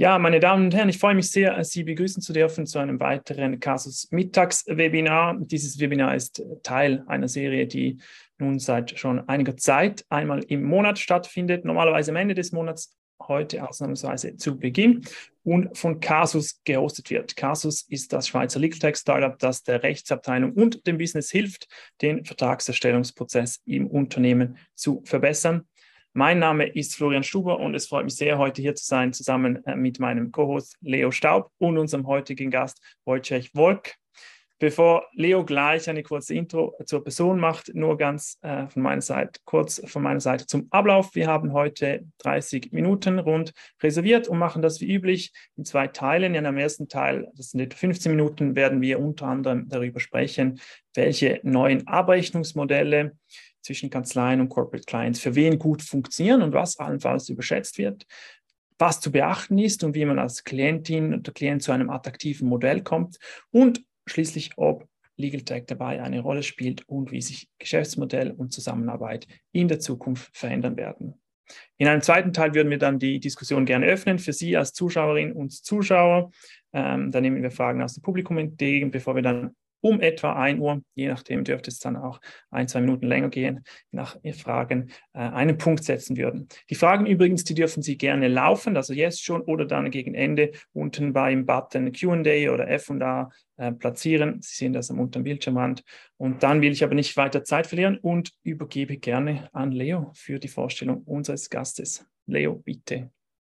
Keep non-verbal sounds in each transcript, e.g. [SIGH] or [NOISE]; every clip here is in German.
Ja, meine Damen und Herren, ich freue mich sehr, Sie begrüßen zu dürfen zu einem weiteren Casus Mittags-Webinar. Dieses Webinar ist Teil einer Serie, die nun seit schon einiger Zeit einmal im Monat stattfindet, normalerweise am Ende des Monats, heute ausnahmsweise zu Beginn und von Casus gehostet wird. Casus ist das Schweizer Legal Tech Startup, das der Rechtsabteilung und dem Business hilft, den Vertragserstellungsprozess im Unternehmen zu verbessern. Mein Name ist Florian Stuber und es freut mich sehr, heute hier zu sein, zusammen äh, mit meinem Co-Host Leo Staub und unserem heutigen Gast Wojciech Wolk. Bevor Leo gleich eine kurze Intro zur Person macht, nur ganz äh, von meiner Seite, kurz von meiner Seite zum Ablauf. Wir haben heute 30 Minuten rund reserviert und machen das wie üblich in zwei Teilen. In einem ersten Teil, das sind etwa 15 Minuten, werden wir unter anderem darüber sprechen, welche neuen Abrechnungsmodelle zwischen Kanzleien und Corporate Clients für wen gut funktionieren und was allenfalls überschätzt wird, was zu beachten ist und wie man als Klientin oder Klient zu einem attraktiven Modell kommt und schließlich, ob Legal Tech dabei eine Rolle spielt und wie sich Geschäftsmodell und Zusammenarbeit in der Zukunft verändern werden. In einem zweiten Teil würden wir dann die Diskussion gerne öffnen für Sie als Zuschauerinnen und Zuschauer. Ähm, da nehmen wir Fragen aus dem Publikum entgegen, bevor wir dann um etwa 1 Uhr, je nachdem dürfte es dann auch ein, zwei Minuten länger gehen, nach Fragen äh, einen Punkt setzen würden. Die Fragen übrigens, die dürfen Sie gerne laufen, also jetzt schon oder dann gegen Ende unten beim Button Q&A oder F&A äh, platzieren. Sie sehen das am unteren Bildschirmrand. Und dann will ich aber nicht weiter Zeit verlieren und übergebe gerne an Leo für die Vorstellung unseres Gastes. Leo, bitte.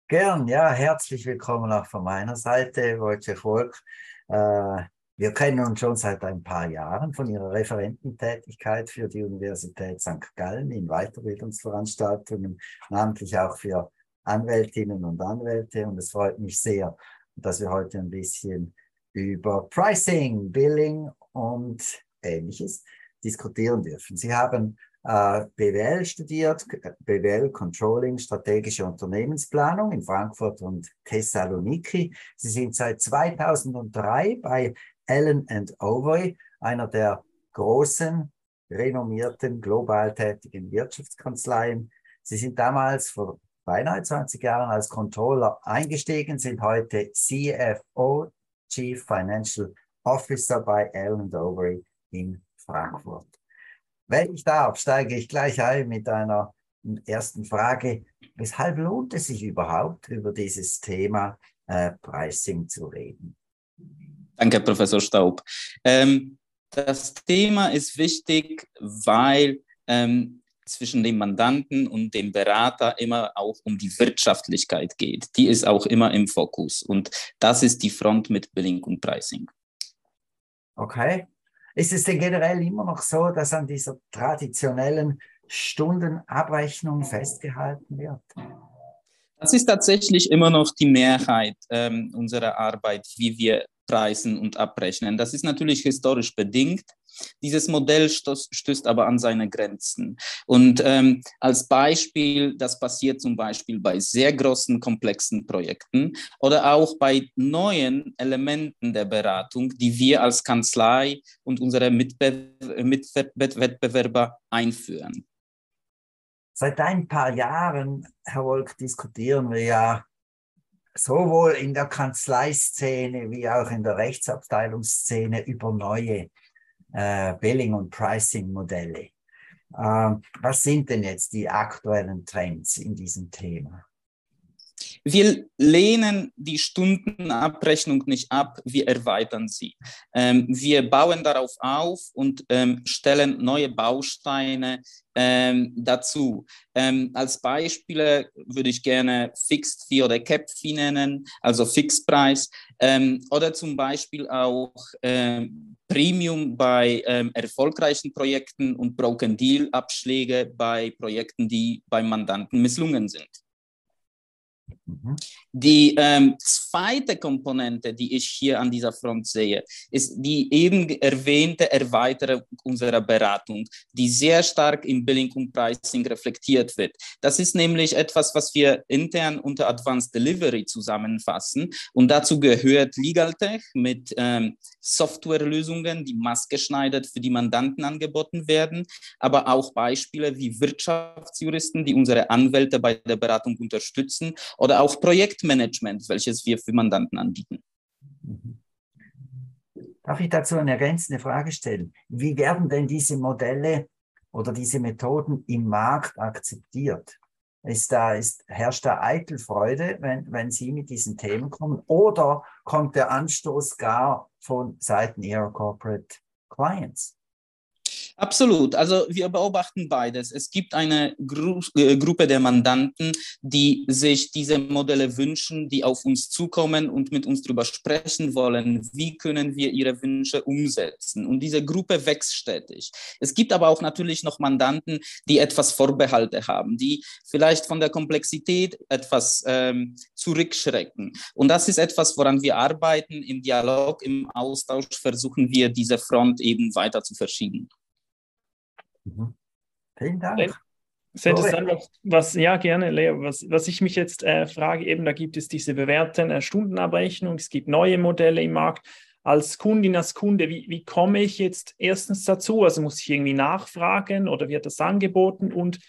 Gern, ja, herzlich willkommen auch von meiner Seite, Wojciech Volk. Äh, wir kennen uns schon seit ein paar Jahren von Ihrer Referententätigkeit für die Universität St. Gallen in Weiterbildungsveranstaltungen, namentlich auch für Anwältinnen und Anwälte. Und es freut mich sehr, dass wir heute ein bisschen über Pricing, Billing und Ähnliches diskutieren dürfen. Sie haben äh, BWL studiert, BWL Controlling, strategische Unternehmensplanung in Frankfurt und Thessaloniki. Sie sind seit 2003 bei Allen Overy, einer der großen, renommierten, global tätigen Wirtschaftskanzleien. Sie sind damals vor beinahe 20 Jahren als Controller eingestiegen, sind heute CFO, Chief Financial Officer bei Allen Overy in Frankfurt. Wenn ich darf, steige ich gleich ein mit einer ersten Frage. Weshalb lohnt es sich überhaupt, über dieses Thema äh, Pricing zu reden? Danke, Professor Staub. Ähm, das Thema ist wichtig, weil ähm, zwischen dem Mandanten und dem Berater immer auch um die Wirtschaftlichkeit geht. Die ist auch immer im Fokus. Und das ist die Front mit Billing und Pricing. Okay. Ist es denn generell immer noch so, dass an dieser traditionellen Stundenabrechnung festgehalten wird? Das ist tatsächlich immer noch die Mehrheit ähm, unserer Arbeit, wie wir preisen und abrechnen. Das ist natürlich historisch bedingt. Dieses Modell stößt, aber an seine Grenzen. Und ähm, als Beispiel, das passiert zum Beispiel bei sehr großen, komplexen Projekten oder auch bei neuen Elementen der Beratung, die wir als Kanzlei und unsere Mitwettbewerber einführen. Seit ein paar Jahren, Herr Wolk, diskutieren wir ja sowohl in der Kanzleiszene wie auch in der Rechtsabteilungsszene über neue äh, Billing- und Pricing-Modelle. Ähm, was sind denn jetzt die aktuellen Trends in diesem Thema? Wir lehnen die Stundenabrechnung nicht ab, wir erweitern sie. Ähm, wir bauen darauf auf und ähm, stellen neue Bausteine ähm, dazu. Ähm, als Beispiele würde ich gerne Fixed Fee oder Cap Fee nennen, also Fixpreis, ähm, oder zum Beispiel auch ähm, Premium bei ähm, erfolgreichen Projekten und Broken Deal Abschläge bei Projekten, die beim Mandanten misslungen sind. Mhm. Die ähm, zweite Komponente, die ich hier an dieser Front sehe, ist die eben erwähnte Erweiterung unserer Beratung, die sehr stark im Billing und Pricing reflektiert wird. Das ist nämlich etwas, was wir intern unter Advanced Delivery zusammenfassen. Und dazu gehört LegalTech mit ähm, Softwarelösungen, die maßgeschneidert für die Mandanten angeboten werden, aber auch Beispiele wie Wirtschaftsjuristen, die unsere Anwälte bei der Beratung unterstützen oder oder auch Projektmanagement, welches wir für Mandanten anbieten. Darf ich dazu eine ergänzende Frage stellen? Wie werden denn diese Modelle oder diese Methoden im Markt akzeptiert? Ist da, ist, herrscht da Eitelfreude, wenn, wenn Sie mit diesen Themen kommen? Oder kommt der Anstoß gar von Seiten Ihrer Corporate Clients? Absolut. Also wir beobachten beides. Es gibt eine Gru äh, Gruppe der Mandanten, die sich diese Modelle wünschen, die auf uns zukommen und mit uns darüber sprechen wollen, wie können wir ihre Wünsche umsetzen. Und diese Gruppe wächst stetig. Es gibt aber auch natürlich noch Mandanten, die etwas Vorbehalte haben, die vielleicht von der Komplexität etwas ähm, zurückschrecken. Und das ist etwas, woran wir arbeiten. Im Dialog, im Austausch versuchen wir, diese Front eben weiter zu verschieben. Mhm. Vielen Dank. Sehr interessant, was, was, ja gerne, Leo, was, was ich mich jetzt äh, frage, eben da gibt es diese bewährten äh, Stundenabrechnungen, es gibt neue Modelle im Markt. Als Kundin, als Kunde, wie, wie komme ich jetzt erstens dazu? Also muss ich irgendwie nachfragen oder wird das angeboten und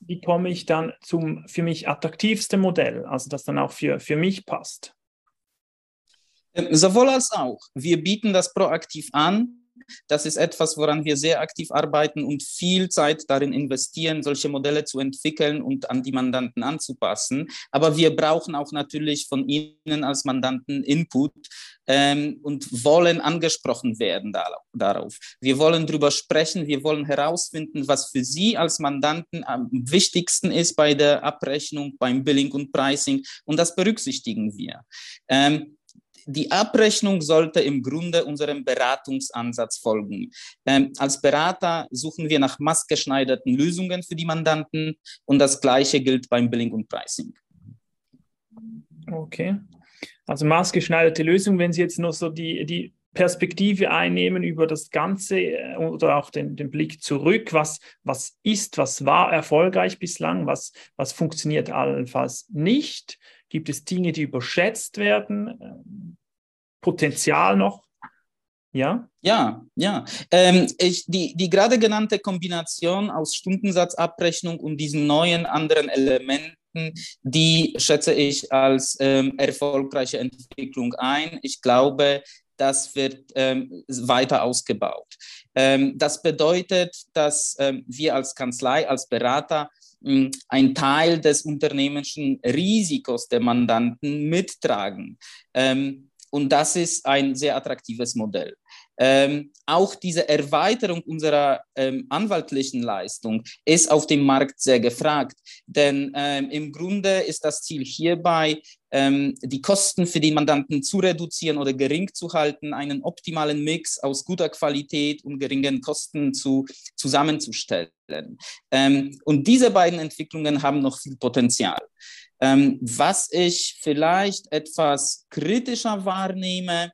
wie komme ich dann zum für mich attraktivsten Modell, also das dann auch für, für mich passt? Ähm, sowohl als auch. Wir bieten das proaktiv an das ist etwas, woran wir sehr aktiv arbeiten und viel Zeit darin investieren, solche Modelle zu entwickeln und an die Mandanten anzupassen. Aber wir brauchen auch natürlich von Ihnen als Mandanten Input ähm, und wollen angesprochen werden darauf. Wir wollen darüber sprechen, wir wollen herausfinden, was für Sie als Mandanten am wichtigsten ist bei der Abrechnung, beim Billing und Pricing und das berücksichtigen wir. Ähm, die Abrechnung sollte im Grunde unserem Beratungsansatz folgen. Ähm, als Berater suchen wir nach maßgeschneiderten Lösungen für die Mandanten und das Gleiche gilt beim Billing und Pricing. Okay. Also maßgeschneiderte Lösung, wenn Sie jetzt noch so die, die Perspektive einnehmen über das Ganze äh, oder auch den, den Blick zurück, was, was ist, was war erfolgreich bislang, was, was funktioniert allenfalls nicht Gibt es Dinge, die überschätzt werden? Potenzial noch? Ja? Ja, ja. Ähm, ich, die, die gerade genannte Kombination aus Stundensatzabrechnung und diesen neuen anderen Elementen, die schätze ich als ähm, erfolgreiche Entwicklung ein. Ich glaube, das wird ähm, weiter ausgebaut. Ähm, das bedeutet, dass ähm, wir als Kanzlei, als Berater ein Teil des unternehmerischen Risikos der Mandanten mittragen. Ähm, und das ist ein sehr attraktives Modell. Ähm, auch diese Erweiterung unserer ähm, anwaltlichen Leistung ist auf dem Markt sehr gefragt, denn ähm, im Grunde ist das Ziel hierbei, die Kosten für die Mandanten zu reduzieren oder gering zu halten, einen optimalen Mix aus guter Qualität und geringen Kosten zu, zusammenzustellen. Ähm, und diese beiden Entwicklungen haben noch viel Potenzial. Ähm, was ich vielleicht etwas kritischer wahrnehme,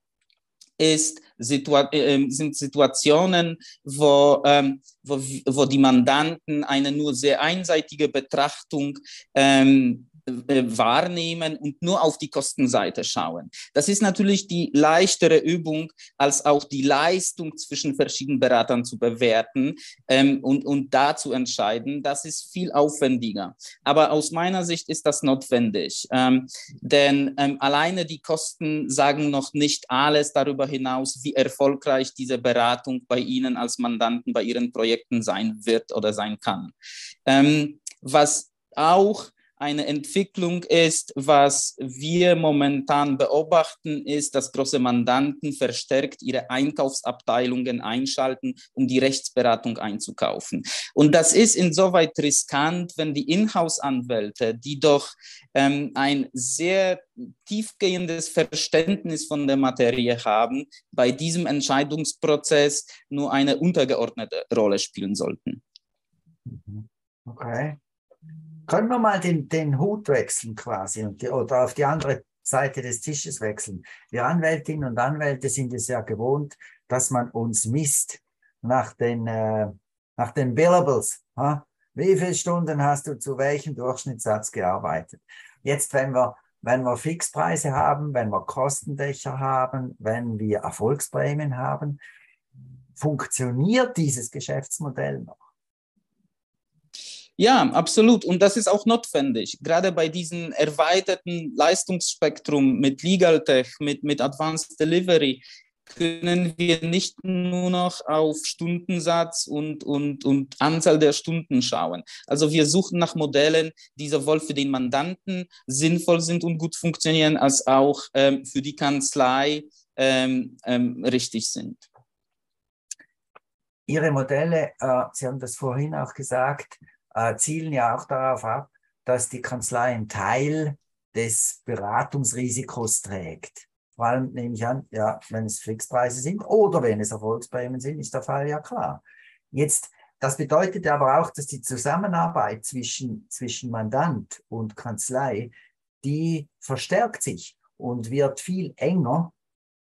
ist, Situa äh, ähm, sind Situationen, wo, ähm, wo, wo die Mandanten eine nur sehr einseitige Betrachtung ähm, äh, wahrnehmen und nur auf die Kostenseite schauen. Das ist natürlich die leichtere Übung, als auch die Leistung zwischen verschiedenen Beratern zu bewerten ähm, und, und da zu entscheiden. Das ist viel aufwendiger. Aber aus meiner Sicht ist das notwendig, ähm, denn ähm, alleine die Kosten sagen noch nicht alles darüber hinaus, wie erfolgreich diese Beratung bei Ihnen als Mandanten bei Ihren Projekten sein wird oder sein kann. Ähm, was auch eine Entwicklung ist, was wir momentan beobachten, ist, dass große Mandanten verstärkt ihre Einkaufsabteilungen einschalten, um die Rechtsberatung einzukaufen. Und das ist insoweit riskant, wenn die Inhouse-Anwälte, die doch ähm, ein sehr tiefgehendes Verständnis von der Materie haben, bei diesem Entscheidungsprozess nur eine untergeordnete Rolle spielen sollten. Okay. Können wir mal den, den Hut wechseln quasi die, oder auf die andere Seite des Tisches wechseln? Wir Anwältinnen und Anwälte sind es ja gewohnt, dass man uns misst nach den, äh, nach den Billables. Ha? Wie viele Stunden hast du zu welchem Durchschnittssatz gearbeitet? Jetzt, wenn wir, wenn wir Fixpreise haben, wenn wir Kostendächer haben, wenn wir Erfolgsprämien haben, funktioniert dieses Geschäftsmodell noch? Ja, absolut. Und das ist auch notwendig. Gerade bei diesem erweiterten Leistungsspektrum mit Legal Tech, mit, mit Advanced Delivery, können wir nicht nur noch auf Stundensatz und, und, und Anzahl der Stunden schauen. Also wir suchen nach Modellen, die sowohl für den Mandanten sinnvoll sind und gut funktionieren, als auch ähm, für die Kanzlei ähm, ähm, richtig sind. Ihre Modelle, äh, Sie haben das vorhin auch gesagt, äh, zielen ja auch darauf ab, dass die Kanzlei einen Teil des Beratungsrisikos trägt. Vor allem nehme ich an, ja, wenn es Fixpreise sind oder wenn es Erfolgsprämien sind, ist der Fall ja klar. Jetzt, das bedeutet aber auch, dass die Zusammenarbeit zwischen, zwischen Mandant und Kanzlei, die verstärkt sich und wird viel enger.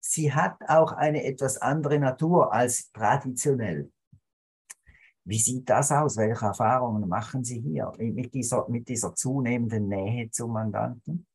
Sie hat auch eine etwas andere Natur als traditionell. Wie sieht das aus? Welche Erfahrungen machen Sie hier mit dieser, mit dieser zunehmenden Nähe zum Mandanten?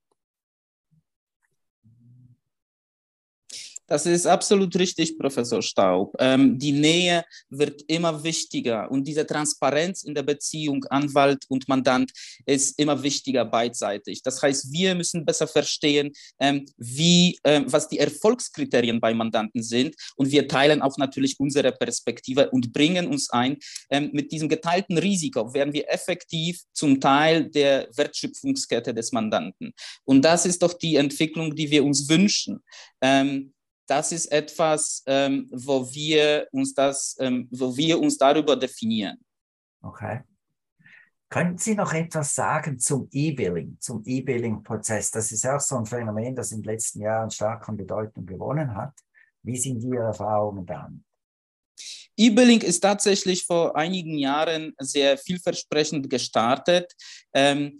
Das ist absolut richtig, Professor Staub. Ähm, die Nähe wird immer wichtiger und diese Transparenz in der Beziehung Anwalt und Mandant ist immer wichtiger beidseitig. Das heißt, wir müssen besser verstehen, ähm, wie, ähm, was die Erfolgskriterien bei Mandanten sind und wir teilen auch natürlich unsere Perspektive und bringen uns ein. Ähm, mit diesem geteilten Risiko werden wir effektiv zum Teil der Wertschöpfungskette des Mandanten. Und das ist doch die Entwicklung, die wir uns wünschen. Ähm, das ist etwas, ähm, wo, wir uns das, ähm, wo wir uns darüber definieren. Okay. Könnten Sie noch etwas sagen zum E-Billing, zum E-Billing-Prozess? Das ist auch so ein Phänomen, das in den letzten Jahren stark an Bedeutung gewonnen hat. Wie sind Ihre Erfahrungen damit? E-Billing ist tatsächlich vor einigen Jahren sehr vielversprechend gestartet. Ähm,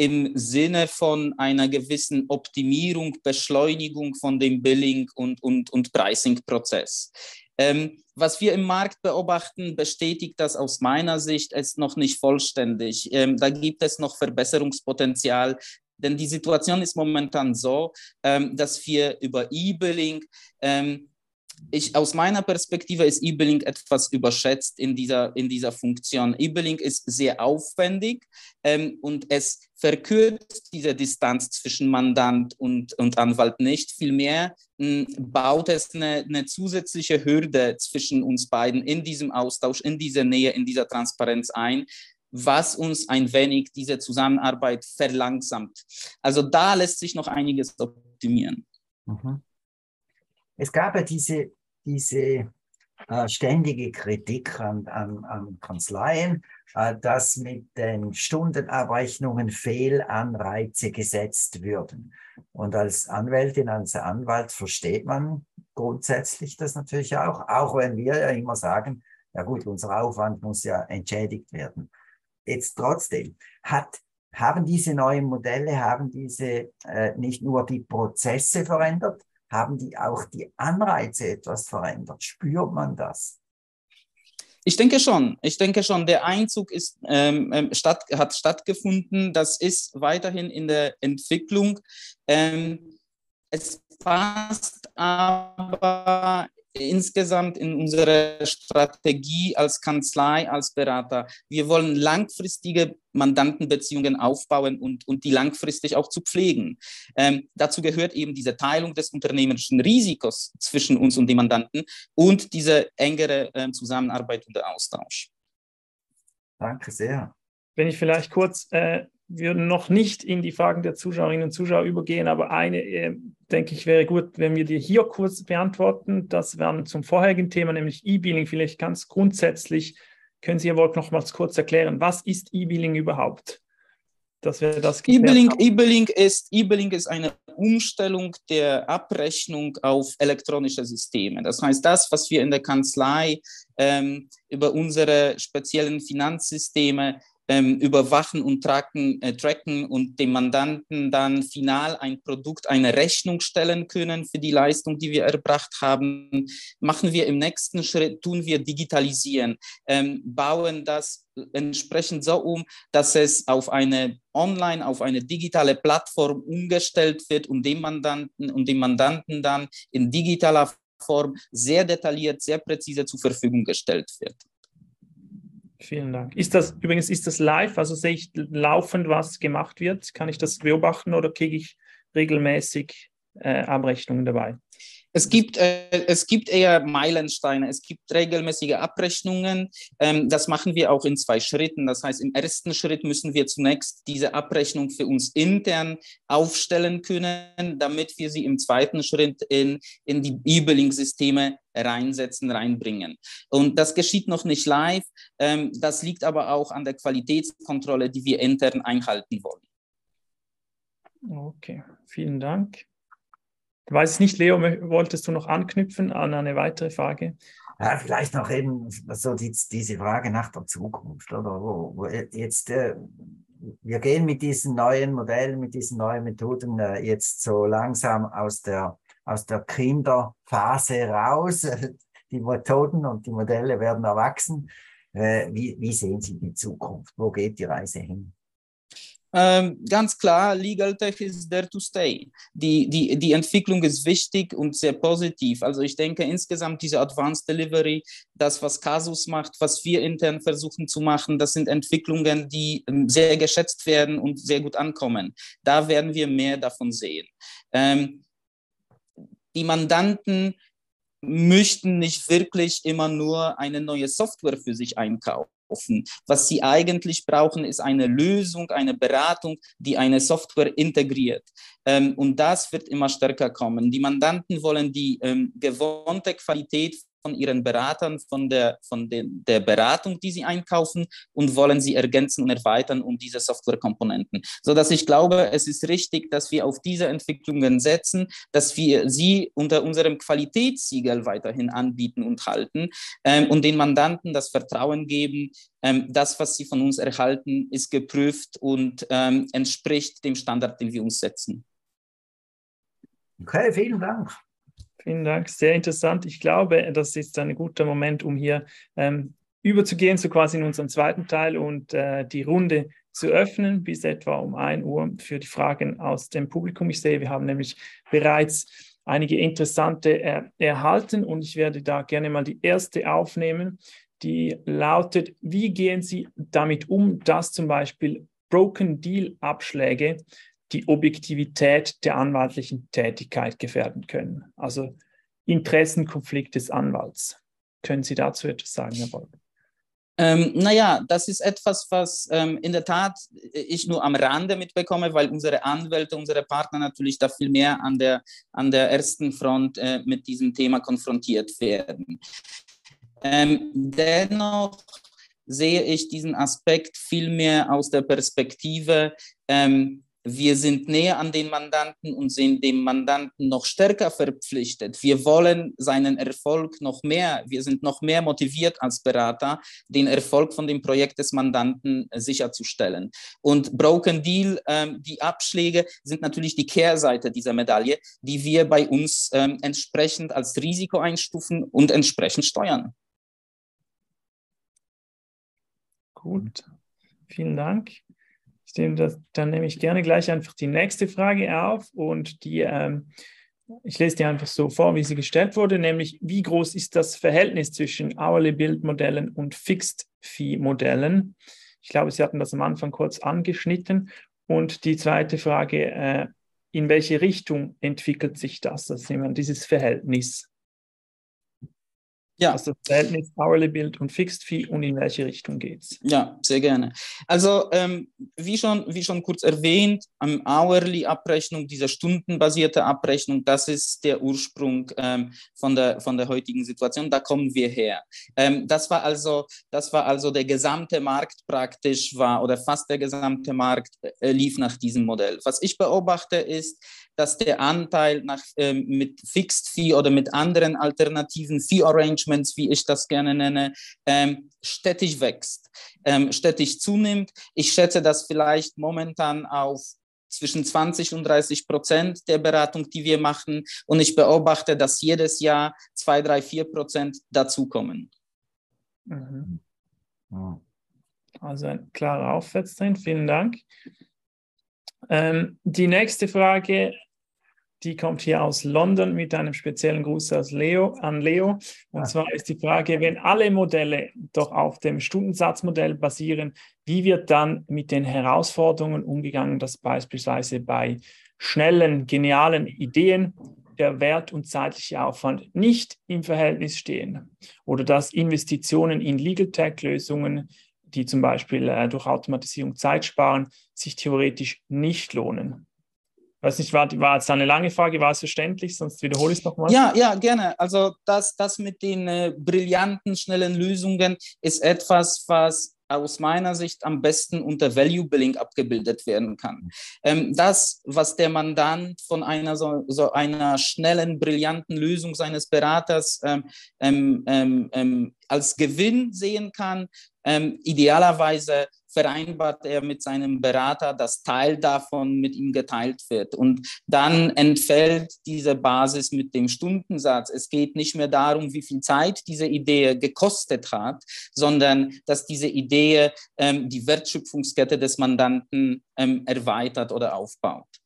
im Sinne von einer gewissen Optimierung, Beschleunigung von dem Billing- und, und, und Pricing-Prozess. Ähm, was wir im Markt beobachten, bestätigt das aus meiner Sicht ist noch nicht vollständig. Ähm, da gibt es noch Verbesserungspotenzial. Denn die Situation ist momentan so, ähm, dass wir über E-Billing ähm, ich, aus meiner Perspektive ist E-Billing etwas überschätzt in dieser, in dieser Funktion. E-Billing ist sehr aufwendig ähm, und es verkürzt diese Distanz zwischen Mandant und, und Anwalt nicht. Vielmehr m, hm, baut es eine, eine zusätzliche Hürde zwischen uns beiden in diesem Austausch, in dieser Nähe, in dieser Transparenz ein, was uns ein wenig diese Zusammenarbeit verlangsamt. Also da lässt sich noch einiges optimieren. Mhm. Es gab ja diese, diese äh, ständige Kritik an, an, an Kanzleien, äh, dass mit den Stundenabrechnungen Fehlanreize gesetzt würden. Und als Anwältin, als Anwalt versteht man grundsätzlich das natürlich auch, auch wenn wir ja immer sagen, ja gut, unser Aufwand muss ja entschädigt werden. Jetzt trotzdem, hat, haben diese neuen Modelle, haben diese äh, nicht nur die Prozesse verändert, haben die auch die Anreize etwas verändert? Spürt man das? Ich denke schon. Ich denke schon. Der Einzug ist, ähm, ähm, statt, hat stattgefunden. Das ist weiterhin in der Entwicklung. Ähm, es passt aber insgesamt in unserer Strategie als Kanzlei, als Berater. Wir wollen langfristige Mandantenbeziehungen aufbauen und, und die langfristig auch zu pflegen. Ähm, dazu gehört eben diese Teilung des unternehmerischen Risikos zwischen uns und dem Mandanten und diese engere äh, Zusammenarbeit und der Austausch. Danke sehr. Wenn ich vielleicht kurz äh, würden noch nicht in die Fragen der Zuschauerinnen und Zuschauer übergehen, aber eine, äh, denke ich, wäre gut, wenn wir die hier kurz beantworten. Das wäre zum vorherigen Thema, nämlich E-Billing. Vielleicht ganz grundsätzlich können Sie aber nochmals kurz erklären, was ist E-Billing überhaupt? Dass wir das E-Billing, E-Billing ist, E-Billing ist eine Umstellung der Abrechnung auf elektronische Systeme. Das heißt, das, was wir in der Kanzlei ähm, über unsere speziellen Finanzsysteme ähm, überwachen und tracken, äh, tracken und dem Mandanten dann final ein Produkt, eine Rechnung stellen können für die Leistung, die wir erbracht haben, machen wir im nächsten Schritt, tun wir digitalisieren, ähm, bauen das entsprechend so um, dass es auf eine online, auf eine digitale Plattform umgestellt wird und dem Mandanten und dem Mandanten dann in digitaler Form sehr detailliert, sehr präzise zur Verfügung gestellt wird. Vielen Dank. Ist das übrigens ist das live? Also sehe ich laufend, was gemacht wird? Kann ich das beobachten oder kriege ich regelmäßig äh, Abrechnungen dabei? Es gibt, äh, es gibt eher Meilensteine, es gibt regelmäßige Abrechnungen. Ähm, das machen wir auch in zwei Schritten. Das heißt, im ersten Schritt müssen wir zunächst diese Abrechnung für uns intern aufstellen können, damit wir sie im zweiten Schritt in, in die E-Billing-Systeme reinsetzen, reinbringen. Und das geschieht noch nicht live. Ähm, das liegt aber auch an der Qualitätskontrolle, die wir intern einhalten wollen. Okay, vielen Dank. Ich weiß nicht, Leo, wolltest du noch anknüpfen an eine weitere Frage? Ja, vielleicht noch eben so die, diese Frage nach der Zukunft, oder? Wo, wo jetzt, äh, wir gehen mit diesen neuen Modellen, mit diesen neuen Methoden äh, jetzt so langsam aus der, aus der Kinderphase raus. [LAUGHS] Die Methoden und die Modelle werden erwachsen. Äh, wie, wie sehen Sie die Zukunft? Wo geht die Reise hin? Ähm, ganz klar, Legal Tech is there to stay. Die, die, die Entwicklung ist wichtig und sehr positiv. Also ich denke insgesamt diese Advanced Delivery, das, was Casus macht, was wir intern versuchen zu machen, das sind Entwicklungen, die ähm, sehr geschätzt werden und sehr gut ankommen. Da werden wir mehr davon sehen. Ähm, die Mandanten möchten nicht wirklich immer nur eine neue Software für sich einkaufen offen. Was sie eigentlich brauchen, ist eine Lösung, eine Beratung, die eine Software integriert. Ähm, und das wird immer stärker kommen. Die Mandanten wollen die ähm, gewohnte Qualität von ihren Beratern, von der, von den, der Beratung, die sie einkaufen und wollen sie ergänzen und erweitern um diese Softwarekomponenten. So dass ich glaube, es ist richtig, dass wir auf diese Entwicklungen setzen, dass wir sie unter unserem Qualitätssiegel weiterhin anbieten und halten ähm, und den Mandanten das Vertrauen geben, ähm, das, was sie von uns erhalten, ist geprüft und ähm, entspricht dem Standard, den wir uns setzen. Okay, vielen Dank. Vielen Dank, sehr interessant. Ich glaube, das ist ein guter Moment, um hier ähm, überzugehen, so quasi in unserem zweiten Teil und äh, die Runde zu öffnen bis etwa um 1 Uhr für die Fragen aus dem Publikum. Ich sehe, wir haben nämlich bereits einige interessante äh, erhalten und ich werde da gerne mal die erste aufnehmen, die lautet, wie gehen Sie damit um, dass zum Beispiel Broken Deal Abschläge die Objektivität der anwaltlichen Tätigkeit gefährden können. Also Interessenkonflikt des Anwalts. Können Sie dazu etwas sagen, Herr Boll? Ähm, naja, das ist etwas, was ähm, in der Tat ich nur am Rande mitbekomme, weil unsere Anwälte, unsere Partner natürlich da viel mehr an der, an der ersten Front äh, mit diesem Thema konfrontiert werden. Ähm, dennoch sehe ich diesen Aspekt viel mehr aus der Perspektive, ähm, wir sind näher an den Mandanten und sind dem Mandanten noch stärker verpflichtet. Wir wollen seinen Erfolg noch mehr, wir sind noch mehr motiviert als Berater, den Erfolg von dem Projekt des Mandanten sicherzustellen. Und Broken Deal, ähm, die Abschläge sind natürlich die Kehrseite dieser Medaille, die wir bei uns ähm, entsprechend als Risiko einstufen und entsprechend steuern. Gut, vielen Dank. Ich nehme das, dann nehme ich gerne gleich einfach die nächste Frage auf und die, ähm, ich lese die einfach so vor, wie sie gestellt wurde, nämlich wie groß ist das Verhältnis zwischen Hourly Build Modellen und Fixed Fee Modellen? Ich glaube, Sie hatten das am Anfang kurz angeschnitten. Und die zweite Frage, äh, in welche Richtung entwickelt sich das, das dieses Verhältnis? Ja. Also das Verhältnis Hourly Bild und Fixed Fee und in welche Richtung geht es? Ja, sehr gerne. Also ähm, wie, schon, wie schon kurz erwähnt, am Hourly Abrechnung, diese stundenbasierte Abrechnung, das ist der Ursprung ähm, von, der, von der heutigen Situation. Da kommen wir her. Ähm, das, war also, das war also der gesamte Markt praktisch war oder fast der gesamte Markt äh, lief nach diesem Modell. Was ich beobachte ist, dass der Anteil nach, ähm, mit Fixed Fee oder mit anderen alternativen Fee Arrangements, wie ich das gerne nenne, ähm, stetig wächst, ähm, stetig zunimmt. Ich schätze das vielleicht momentan auf zwischen 20 und 30 Prozent der Beratung, die wir machen. Und ich beobachte, dass jedes Jahr 2, 3, 4 Prozent dazukommen. Mhm. Also ein klarer Aufwärtstrend. Vielen Dank. Ähm, die nächste Frage die kommt hier aus London mit einem speziellen Gruß aus Leo, an Leo. Und ah. zwar ist die Frage, wenn alle Modelle doch auf dem Stundensatzmodell basieren, wie wird dann mit den Herausforderungen umgegangen, dass beispielsweise bei schnellen, genialen Ideen der Wert und zeitliche Aufwand nicht im Verhältnis stehen oder dass Investitionen in Legal Tech-Lösungen, die zum Beispiel äh, durch Automatisierung Zeit sparen, sich theoretisch nicht lohnen. Weiß nicht, war, war jetzt eine lange Frage, war es verständlich? Sonst wiederhole ich es nochmal. Ja, ja, gerne. Also das, das mit den äh, brillanten, schnellen Lösungen ist etwas, was aus meiner Sicht am besten unter Value Billing abgebildet werden kann. Ähm, das, was der Mandant von einer so, so, einer schnellen, brillanten Lösung seines Beraters ähm, ähm, ähm, ähm als Gewinn sehen kann, ähm, idealerweise vereinbart er mit seinem Berater, dass Teil davon mit ihm geteilt wird. Und dann entfällt diese Basis mit dem Stundensatz. Es geht nicht mehr darum, wie viel Zeit diese Idee gekostet hat, sondern dass diese Idee ähm, die Wertschöpfungskette des Mandanten ähm, erweitert oder aufbaut.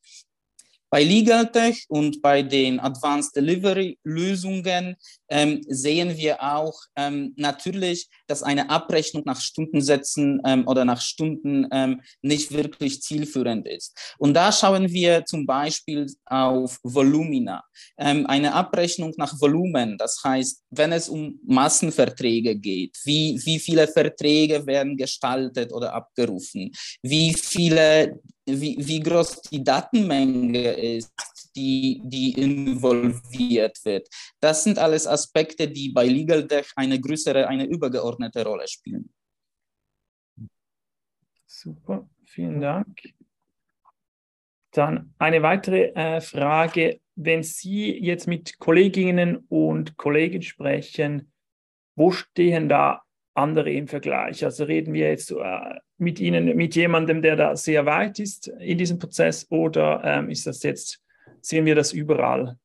Bei LegalTech und bei den Advanced Delivery Lösungen ähm, sehen wir auch ähm, natürlich, dass eine Abrechnung nach Stundensätzen ähm, oder nach Stunden ähm, nicht wirklich zielführend ist. Und da schauen wir zum Beispiel auf Volumina. Ähm, eine Abrechnung nach Volumen, das heißt, wenn es um Massenverträge geht, wie, wie viele Verträge werden gestaltet oder abgerufen, wie viele wie, wie groß die Datenmenge ist, die, die involviert wird. Das sind alles Aspekte, die bei Legal Tech eine größere, eine übergeordnete Rolle spielen. Super, vielen Dank. Dann eine weitere äh, Frage. Wenn Sie jetzt mit Kolleginnen und Kollegen sprechen, wo stehen da andere im Vergleich? Also reden wir jetzt äh, mit Ihnen, mit jemandem, der da sehr weit ist in diesem Prozess oder ähm, ist das jetzt, sehen wir das überall?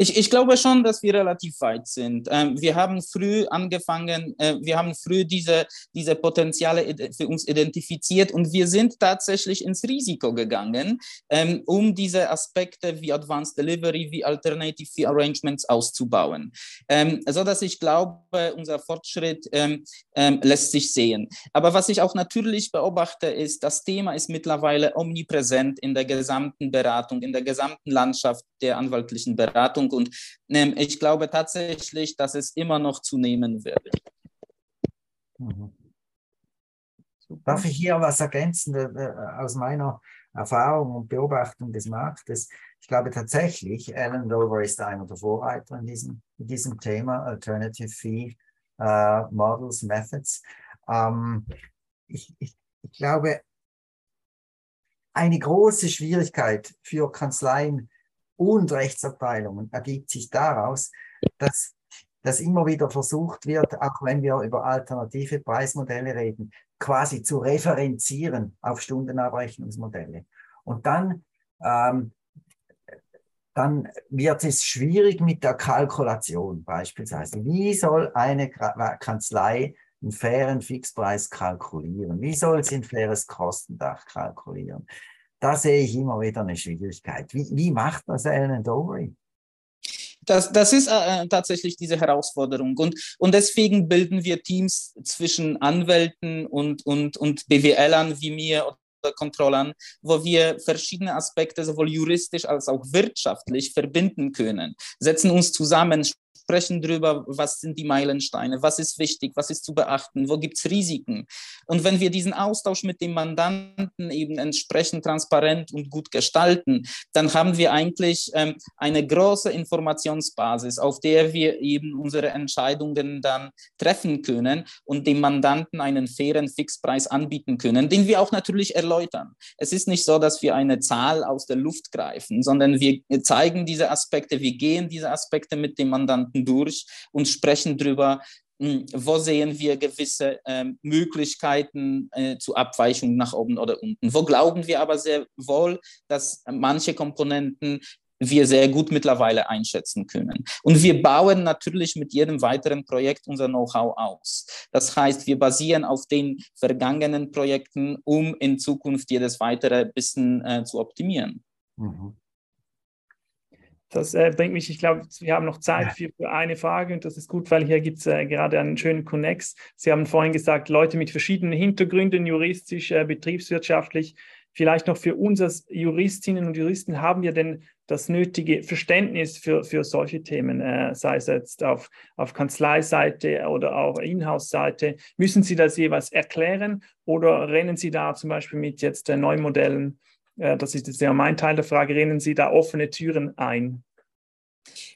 Ich, ich glaube schon, dass wir relativ weit sind. Ähm, wir haben früh angefangen, äh, wir haben früh diese, diese Potenziale für uns identifiziert und wir sind tatsächlich ins Risiko gegangen, ähm, um diese Aspekte wie Advanced Delivery, wie Alternative Fee Arrangements auszubauen. Ähm, so dass ich glaube, unser Fortschritt ähm, lässt sich sehen. Aber was ich auch natürlich beobachte, ist, das Thema ist mittlerweile omnipräsent in der gesamten Beratung, in der gesamten Landschaft der anwaltlichen Beratung und ähm, ich glaube tatsächlich, dass es immer noch zunehmen wird. Mhm. Darf ich hier was ergänzen äh, äh, aus meiner Erfahrung und Beobachtung des Marktes? Ich glaube tatsächlich, Alan Dover ist einer der Vorreiter in diesem, in diesem Thema, Alternative Fee uh, Models, Methods. Ähm, ich, ich, ich glaube, eine große Schwierigkeit für Kanzleien und Rechtsabteilungen ergibt sich daraus, dass, dass immer wieder versucht wird, auch wenn wir über alternative Preismodelle reden, quasi zu referenzieren auf Stundenabrechnungsmodelle. Und dann, ähm, dann wird es schwierig mit der Kalkulation beispielsweise. Wie soll eine Kanzlei einen fairen Fixpreis kalkulieren? Wie soll sie ein faires Kostendach kalkulieren? Da sehe ich immer wieder eine Schwierigkeit. Wie, wie macht das Alan Dory? Das, das ist äh, tatsächlich diese Herausforderung. Und, und deswegen bilden wir Teams zwischen Anwälten und, und, und BWLern wie mir oder Controllern, wo wir verschiedene Aspekte sowohl juristisch als auch wirtschaftlich verbinden können, setzen uns zusammen, sprechen darüber, was sind die Meilensteine, was ist wichtig, was ist zu beachten, wo gibt es Risiken. Und wenn wir diesen Austausch mit dem Mandanten eben entsprechend transparent und gut gestalten, dann haben wir eigentlich ähm, eine große Informationsbasis, auf der wir eben unsere Entscheidungen dann treffen können und dem Mandanten einen fairen Fixpreis anbieten können, den wir auch natürlich erläutern. Es ist nicht so, dass wir eine Zahl aus der Luft greifen, sondern wir zeigen diese Aspekte, wir gehen diese Aspekte mit dem Mandanten durch und sprechen darüber, hm, wo sehen wir gewisse ähm, Möglichkeiten äh, zu Abweichungen nach oben oder unten? Wo glauben wir aber sehr wohl, dass manche Komponenten wir sehr gut mittlerweile einschätzen können. Und wir bauen natürlich mit jedem weiteren Projekt unser Know-how aus. Das heißt, wir basieren auf den vergangenen Projekten, um in Zukunft jedes weitere bisschen äh, zu optimieren. Mhm. Das äh, bringt mich, ich glaube, wir haben noch Zeit für, für, eine Frage und das ist gut, weil hier gibt es äh, gerade einen schönen Connex. Sie haben vorhin gesagt, Leute mit verschiedenen Hintergründen, juristisch, äh, betriebswirtschaftlich. Vielleicht noch für uns als Juristinnen und Juristen, haben wir denn das nötige Verständnis für, für solche Themen, äh, sei es jetzt auf, auf Kanzleiseite oder auch Inhouse-Seite? Müssen Sie das jeweils erklären oder rennen Sie da zum Beispiel mit jetzt äh, neuen Modellen äh, das ist jetzt ja mein Teil der Frage, rennen Sie da offene Türen ein?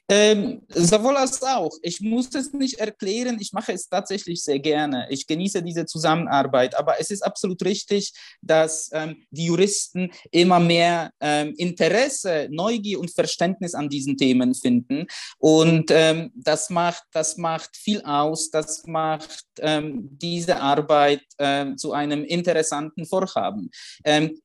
Ähm, sowohl als auch. Ich muss es nicht erklären, ich mache es tatsächlich sehr gerne. Ich genieße diese Zusammenarbeit, aber es ist absolut richtig, dass ähm, die Juristen immer mehr ähm, Interesse, Neugier und Verständnis an diesen Themen finden. Und ähm, das, macht, das macht viel aus, das macht ähm, diese Arbeit ähm, zu einem interessanten Vorhaben.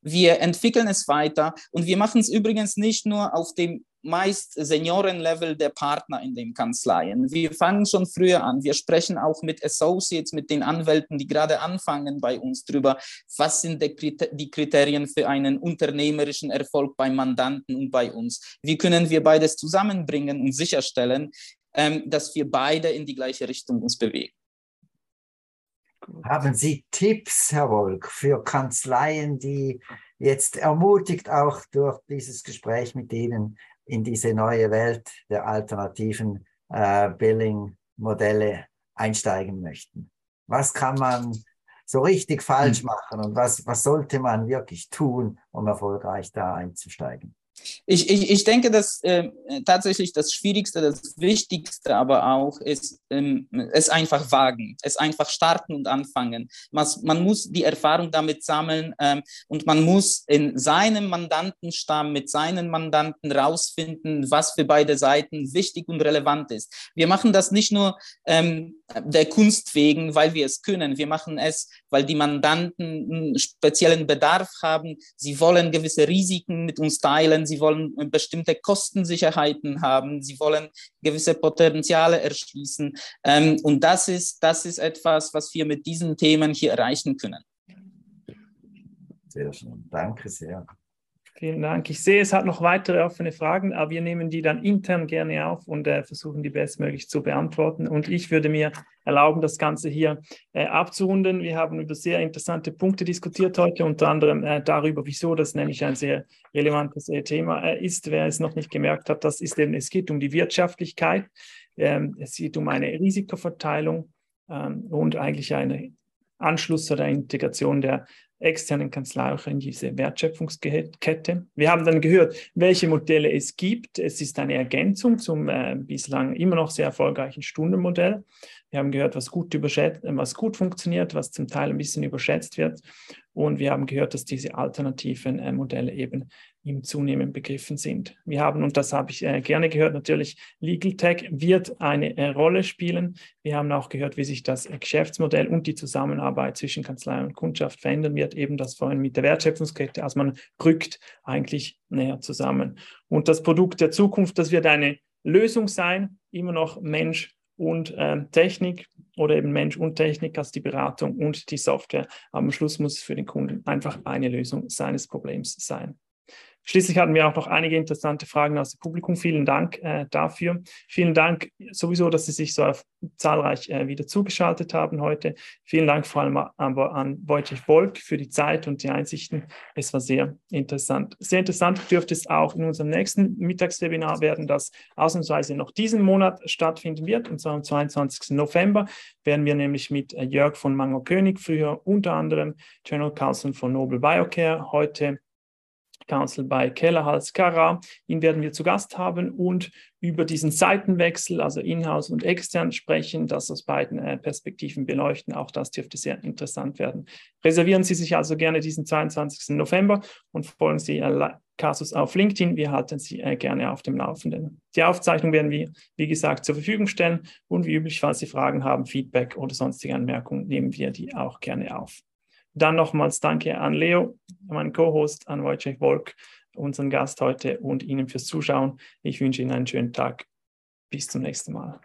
wir entwickeln es weiter und wir machen es übrigens nicht nur auf dem meist Seniorenlevel der Partner in den Kanzleien. Wir fangen schon früher an. Wir sprechen auch mit Associates, mit den Anwälten, die gerade anfangen bei uns drüber, was sind die Kriterien für einen unternehmerischen Erfolg beim Mandanten und bei uns. Wie können wir beides zusammenbringen und sicherstellen, ähm, dass wir beide in die gleiche Richtung uns bewegen. Haben Sie Tipps, Herr Wolk, für Kanzleien, die jetzt ermutigt auch durch dieses Gespräch mit Ihnen in diese neue Welt der alternativen äh, Billing-Modelle einsteigen möchten. Was kann man so richtig falsch hm. machen und was, was sollte man wirklich tun, um erfolgreich da einzusteigen? Ich, ich, ich denke, dass äh, tatsächlich das Schwierigste, das Wichtigste aber auch ist, ähm, es einfach wagen, es einfach starten und anfangen. Man, muss die Erfahrung damit sammeln ähm, und man muss in seinem Mandantenstamm mit seinen Mandanten rausfinden, was für beide Seiten wichtig und relevant ist. Wir machen das nicht nur ähm, der Kunst wegen, weil wir es können. Wir machen es, weil die Mandanten einen speziellen Bedarf haben. Sie wollen gewisse Risiken mit uns teilen sie wollen bestimmte Kostensicherheiten haben, sie wollen gewisse Potenziale erschließen. Ähm, und das ist, das ist etwas, was wir mit diesen Themen hier erreichen können. Sehr schön, danke sehr. Vielen Dank. Ich sehe, es hat noch weitere offene Fragen, aber wir nehmen die dann intern gerne auf und äh, versuchen, die bestmöglich zu beantworten. Und ich würde mir erlauben, das Ganze hier äh, abzurunden. Wir haben über sehr interessante Punkte diskutiert heute, unter anderem äh, darüber, wieso das nämlich ein sehr relevantes äh, Thema äh, ist. Wer es noch nicht gemerkt hat, das ist eben, es geht um die Wirtschaftlichkeit, es geht um eine Risikoverteilung ähm, und eigentlich eine Anschluss oder Integration der externen Kanzlei auch in diese Wertschöpfungskette. Wir haben dann gehört, welche Modelle es gibt. Es ist eine Ergänzung zum äh, bislang immer noch sehr erfolgreichen Stundenmodell. Wir haben gehört, was gut, was gut funktioniert, was zum Teil ein bisschen überschätzt wird. Und wir haben gehört, dass diese alternativen äh, Modelle eben im zunehmenden begriffen sind. Wir haben, und das habe ich äh, gerne gehört, natürlich Legal Tech wird eine äh, Rolle spielen. Wir haben auch gehört, wie sich das äh, Geschäftsmodell und die Zusammenarbeit zwischen Kanzlei und Kundschaft verändern wird, eben das vorhin mit der Wertschöpfungskette, als man rückt eigentlich näher zusammen. Und das Produkt der Zukunft, das wird eine Lösung sein, immer noch Mensch und äh, Technik oder eben Mensch und Technik als die Beratung und die Software. Am Schluss muss es für den Kunden einfach eine Lösung seines Problems sein. Schließlich hatten wir auch noch einige interessante Fragen aus dem Publikum. Vielen Dank äh, dafür. Vielen Dank sowieso, dass Sie sich so zahlreich äh, wieder zugeschaltet haben heute. Vielen Dank vor allem aber an Wojciech Wolk für die Zeit und die Einsichten. Es war sehr interessant. Sehr interessant dürfte es auch in unserem nächsten Mittagswebinar werden, das ausnahmsweise noch diesen Monat stattfinden wird, und zwar am 22. November werden wir nämlich mit äh, Jörg von Mango König, früher unter anderem General Counsel von Noble Biocare, heute Counsel bei Kellerhals Kara. Ihn werden wir zu Gast haben und über diesen Seitenwechsel, also Inhouse und extern, sprechen, das aus beiden äh, Perspektiven beleuchten. Auch das dürfte sehr interessant werden. Reservieren Sie sich also gerne diesen 22. November und folgen Sie Casus auf LinkedIn. Wir halten Sie äh, gerne auf dem Laufenden. Die Aufzeichnung werden wir, wie gesagt, zur Verfügung stellen und wie üblich, falls Sie Fragen haben, Feedback oder sonstige Anmerkungen, nehmen wir die auch gerne auf. Dann nochmals danke an Leo, meinen Co-Host, an Wojciech Wolk, unseren Gast heute und Ihnen fürs Zuschauen. Ich wünsche Ihnen einen schönen Tag. Bis zum nächsten Mal.